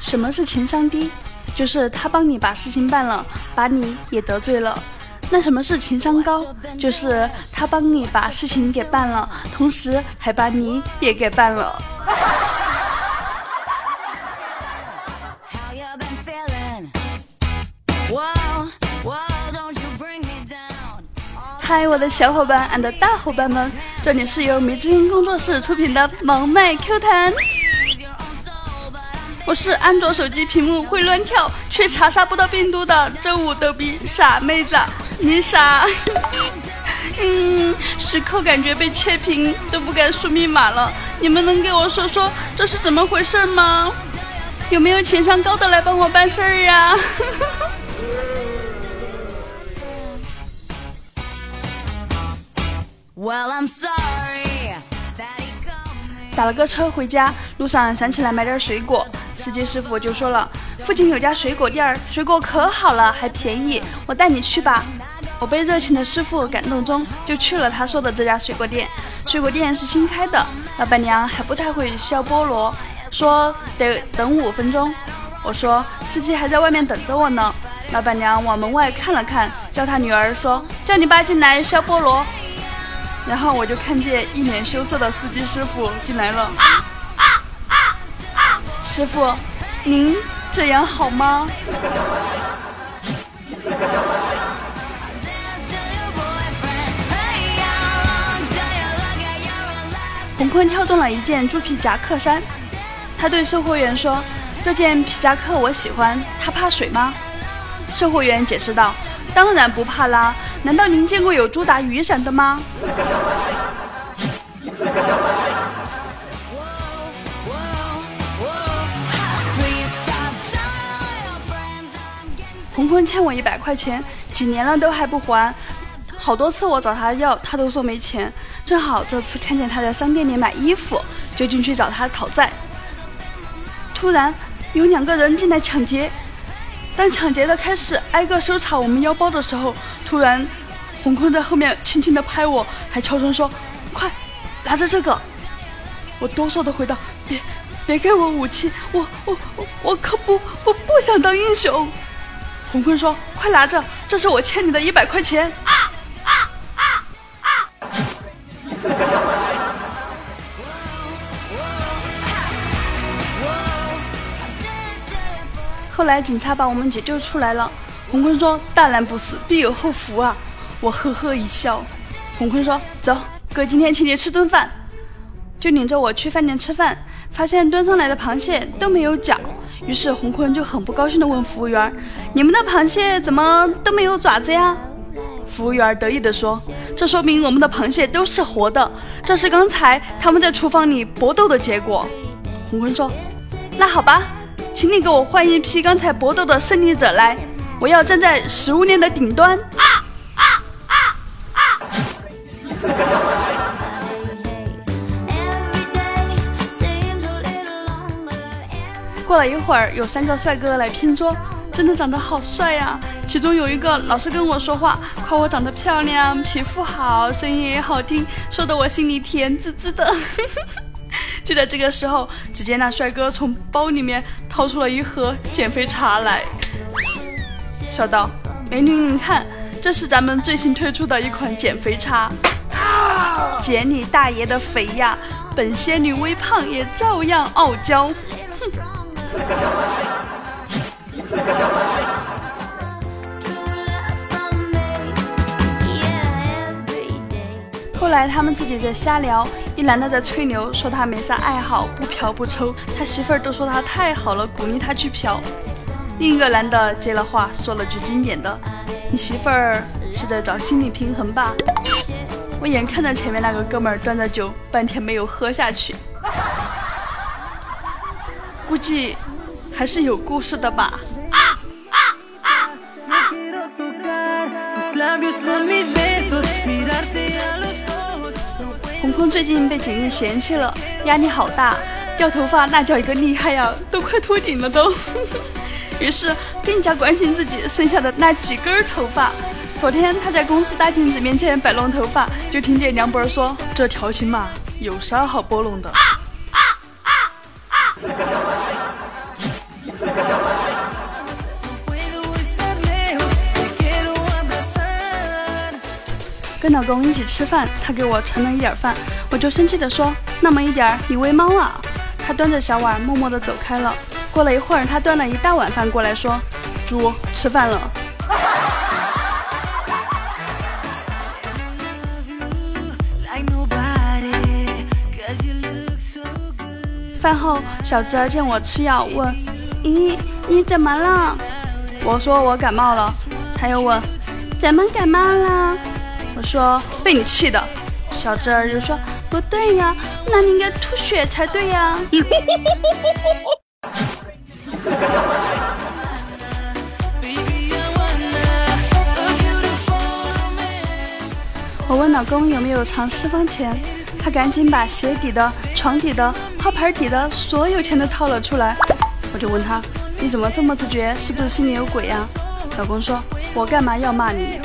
什么是情商低？就是他帮你把事情办了，把你也得罪了。那什么是情商高？就是他帮你把事情给办了，同时还把你也给办了。嗨，我的小伙伴，and 大伙伴们，这里是由迷之音工作室出品的萌妹 Q 弹。我是安卓手机屏幕会乱跳却查杀不到病毒的周五逗逼傻妹子，你傻？嗯，时刻感觉被切屏都不敢输密码了。你们能给我说说这是怎么回事吗？有没有情商高的来帮我办事儿呀？打了个车回家，路上想起来买点水果。司机师傅就说了，附近有家水果店儿，水果可好了，还便宜，我带你去吧。我被热情的师傅感动中，就去了他说的这家水果店。水果店是新开的，老板娘还不太会削菠萝，说得等五分钟。我说司机还在外面等着我呢。老板娘往门外看了看，叫他女儿说，叫你爸进来削菠萝。然后我就看见一脸羞涩的司机师傅进来了。师傅，您这样好吗？洪坤挑中了一件猪皮夹克衫，他对售货员说：“这件皮夹克我喜欢，它怕水吗？”售货员解释道：“当然不怕啦，难道您见过有猪打雨伞的吗？”洪坤欠我一百块钱，几年了都还不还，好多次我找他要，他都说没钱。正好这次看见他在商店里买衣服，就进去找他讨债。突然有两个人进来抢劫，当抢劫的开始挨个搜查我们腰包的时候，突然洪坤在后面轻轻的拍我，还悄声说：“快拿着这个！”我哆嗦的回道：“别别给我武器，我我我我可不不不想当英雄。”洪坤说：“快拿着，这是我欠你的一百块钱。”啊啊啊啊后来警察把我们解救出来了。洪坤说：“大难不死，必有后福啊！”我呵呵一笑。洪坤说：“走，哥今天请你吃顿饭。”就领着我去饭店吃饭，发现端上来的螃蟹都没有脚。于是洪坤就很不高兴地问服务员：“你们的螃蟹怎么都没有爪子呀？”服务员得意地说：“这说明我们的螃蟹都是活的，这是刚才他们在厨房里搏斗的结果。”洪坤说：“那好吧，请你给我换一批刚才搏斗的胜利者来，我要站在食物链的顶端。”过了一会儿，有三个帅哥来拼桌，真的长得好帅呀！其中有一个老是跟我说话，夸我长得漂亮、皮肤好、声音也好听，说的我心里甜滋滋的。就在这个时候，只见那帅哥从包里面掏出了一盒减肥茶来，笑道：“美女，你看，这是咱们最新推出的一款减肥茶，减你大爷的肥呀！本仙女微胖也照样傲娇。”哼。后来他们自己在瞎聊，一男的在吹牛，说他没啥爱好，不嫖不抽，他媳妇儿都说他太好了，鼓励他去嫖。另一个男的接了话，说了句经典的：“你媳妇儿是在找心理平衡吧？”我眼看着前面那个哥们儿端着酒，半天没有喝下去，估计。还是有故事的吧。红坤最近被锦鲤嫌弃了，压力好大，掉头发那叫一个厉害呀，都快秃顶了都。于是更加关心自己剩下的那几根头发。昨天他在公司大镜子面前摆弄头发，就听见梁博说：“这条形嘛。”有啥好拨弄的？跟老公一起吃饭，他给我盛了一点饭，我就生气的说：“那么一点儿，你喂猫啊？”他端着小碗默默的走开了。过了一会儿，他端了一大碗饭过来，说：“猪吃饭了。”饭后，小侄儿见我吃药，问：“咦，你怎么了？”我说：“我感冒了。”他又问：“怎么感冒了？”我说：“被你气的。”小侄儿又说：“不对呀，那你应该吐血才对呀。我问老公有没有藏私房钱。他赶紧把鞋底的、床底的、花盆底的所有钱都掏了出来。我就问他：“你怎么这么自觉？是不是心里有鬼呀？”老公说：“我干嘛要骂你？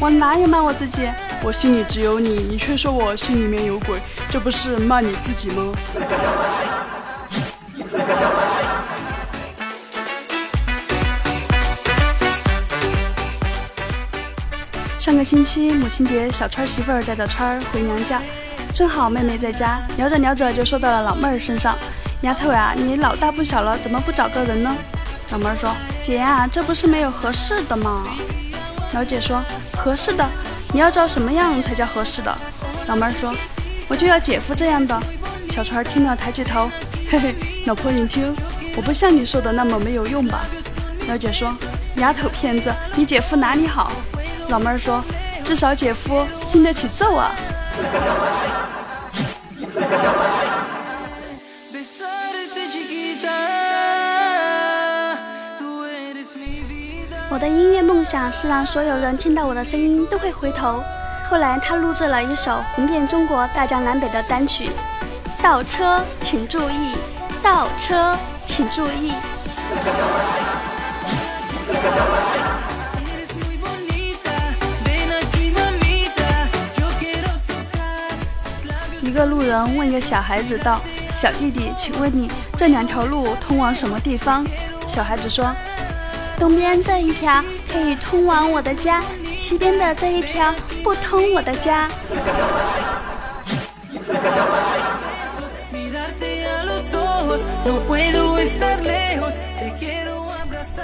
我哪有骂我自己？我心里只有你，你却说我心里面有鬼，这不是骂你自己吗？” 上个星期母亲节，小川媳妇儿带着川儿回娘家。正好妹妹在家，聊着聊着就说到了老妹儿身上。丫头呀，你老大不小了，怎么不找个人呢？老妹儿说：“姐呀，这不是没有合适的吗？”老姐说：“合适的，你要找什么样才叫合适的？”老妹儿说：“我就要姐夫这样的。”小川听了抬起头，嘿嘿，老婆你听，我不像你说的那么没有用吧？老姐说：“丫头片子，你姐夫哪里好？”老妹儿说：“至少姐夫经得起揍啊。”我的音乐梦想是让所有人听到我的声音都会回头。后来他录制了一首红遍中国、大江南北的单曲，《倒车请注意》，倒车请注意。一个路人问一个小孩子道：“小弟弟，请问你这两条路通往什么地方？”小孩子说：“东边这一条可以通往我的家，西边的这一条不通我的家。”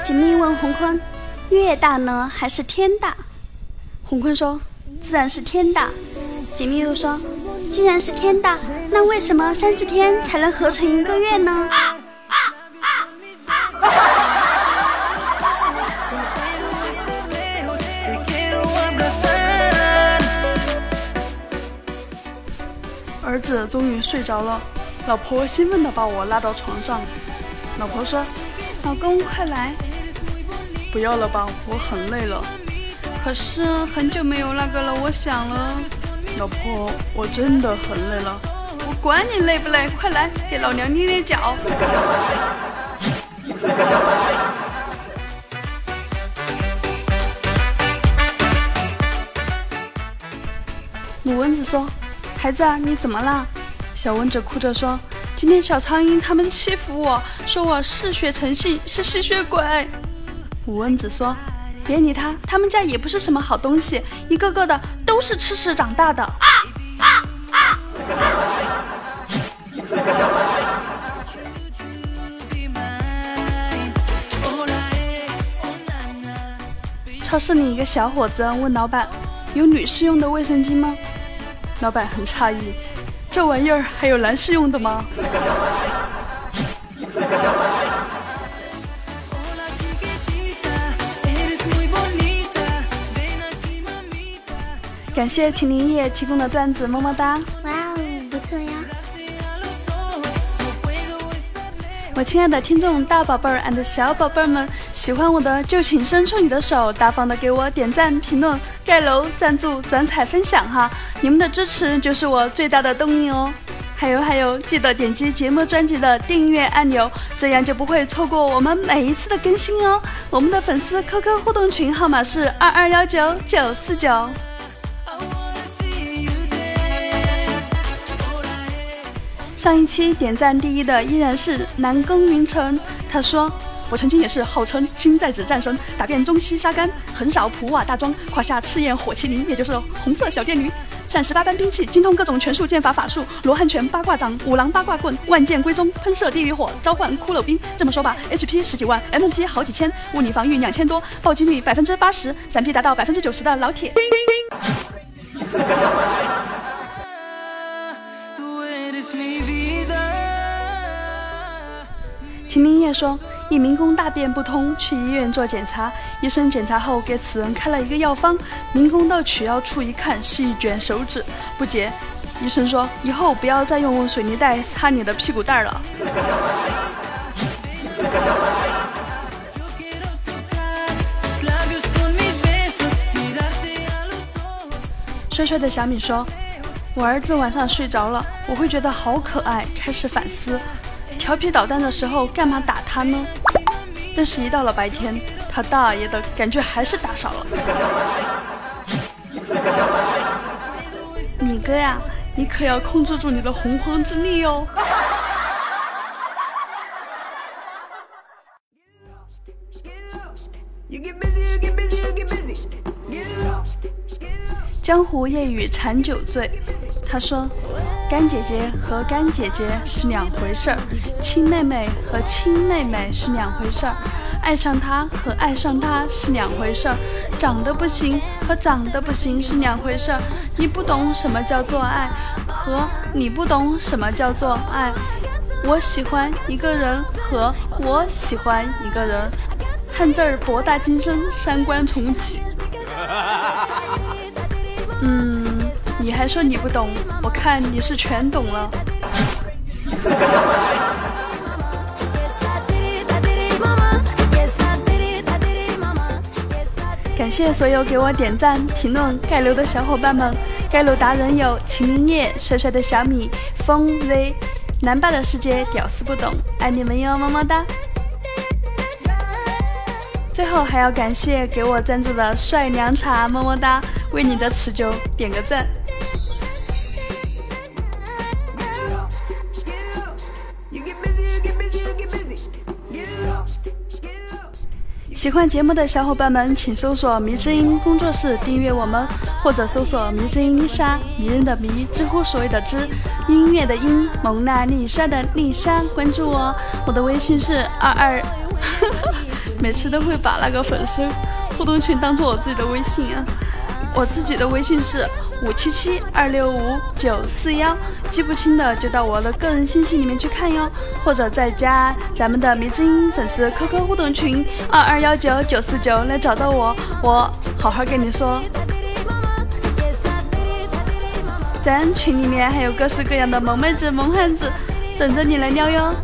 锦觅问洪坤：“月大呢，还是天大？”洪坤说：“自然是天大。”锦觅又说。既然是天大，那为什么三十天才能合成一个月呢？儿子终于睡着了，老婆兴奋地把我拉到床上。老婆说：“老公，快来！”不要了吧，我很累了。可是很久没有那个了，我想了。老婆，我真的很累了。我管你累不累，快来给老娘捏捏脚。母蚊子说：“孩子，你怎么了？”小蚊子哭着说：“今天小苍蝇他们欺负我，说我嗜血成性，是吸血鬼。”五蚊子说。别理他，他们家也不是什么好东西，一个个的都是吃屎长大的。啊啊啊超市里一个小伙子问老板：“有女士用的卫生巾吗？”老板很诧异：“这玩意儿还有男士用的吗？”感谢秦林叶提供的段子，么么哒！哇哦，不错呀！我亲爱的听众大宝贝儿 and 小宝贝儿们，喜欢我的就请伸出你的手，大方的给我点赞、评论、盖楼、赞助、转采、分享哈！你们的支持就是我最大的动力哦！还有还有，记得点击节目专辑的订阅按钮，这样就不会错过我们每一次的更新哦！我们的粉丝 QQ 互动群号码是二二幺九九四九。上一期点赞第一的依然是南宫云城，他说。我曾经也是号称星在子战神，打遍中西沙干，横扫普瓦大庄，胯下赤焰火麒麟，也就是红色小电驴，闪十八般兵器，精通各种拳术、剑法、法术，罗汉拳、八卦掌、五郎八卦棍，万剑归宗，喷射地狱火，召唤骷髅兵。这么说吧，HP 十几万，MP 好几千，物理防御两千多，暴击率百分之八十，闪避达到百分之九十的老铁。秦林叶说。一民工大便不通，去医院做检查。医生检查后给此人开了一个药方。民工到取药处一看，是一卷手纸，不解。医生说：“以后不要再用水泥袋擦你的屁股蛋了。”帅帅的小米说：“我儿子晚上睡着了，我会觉得好可爱，开始反思。”调皮捣蛋的时候干嘛打他呢？但是，一到了白天，他大爷的感觉还是打少了。米哥呀，你可要控制住你的洪荒之力哦！江湖夜雨馋酒醉，他说。干姐姐和干姐姐是两回事儿，亲妹妹和亲妹妹是两回事儿，爱上他和爱上他是两回事儿，长得不行和长得不行是两回事儿。你不懂什么叫做爱，和你不懂什么叫做爱。我喜欢一个人和我喜欢一个人，汉字儿博大精深，三观重启。嗯。你还说你不懂，我看你是全懂了。感谢所有给我点赞、评论、盖楼的小伙伴们，盖楼达人有秦林叶、帅帅的小米、风 Z、南霸的世界、屌丝不懂，爱你们。哟，么么哒。最后还要感谢给我赞助的帅凉茶，么么哒，为你的持久点个赞。喜欢节目的小伙伴们，请搜索“迷之音工作室”订阅我们，或者搜索“迷之音丽莎”，迷人的迷，知乎所谓的知，音乐的音，蒙娜丽莎的丽莎，关注我，我的微信是二二，每次都会把那个粉丝互动群当做我自己的微信啊，我自己的微信是。五七七二六五九四幺，记不清的就到我的个人信息里面去看哟，或者再加咱们的迷之音粉丝 QQ 互动群二二幺九九四九来找到我，我好好跟你说。咱群里面还有各式各样的萌妹子、萌汉子等着你来撩哟。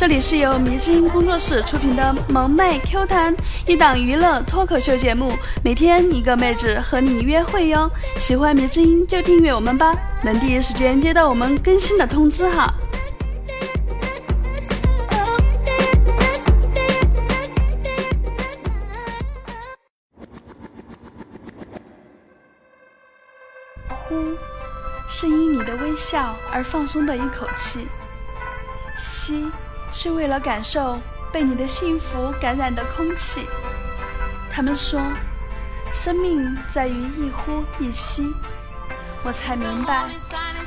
这里是由迷之音工作室出品的《萌妹 Q 弹》，一档娱乐脱口秀节目，每天一个妹子和你约会哟。喜欢迷之音就订阅我们吧，能第一时间接到我们更新的通知哈。呼，是因你的微笑而放松的一口气。吸。是为了感受被你的幸福感染的空气。他们说，生命在于一呼一吸。我才明白，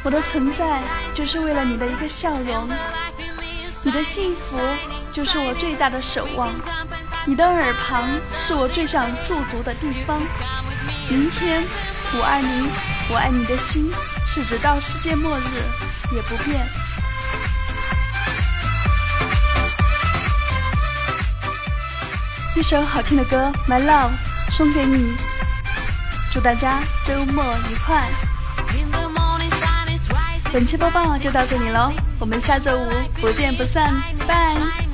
我的存在就是为了你的一个笑容。你的幸福就是我最大的守望。你的耳旁是我最想驻足的地方。明天，五二零，我爱你的心是直到世界末日也不变。一首好听的歌《My Love》送给你，祝大家周末愉快。本期播报就到这里喽，我们下周五不见不散，拜。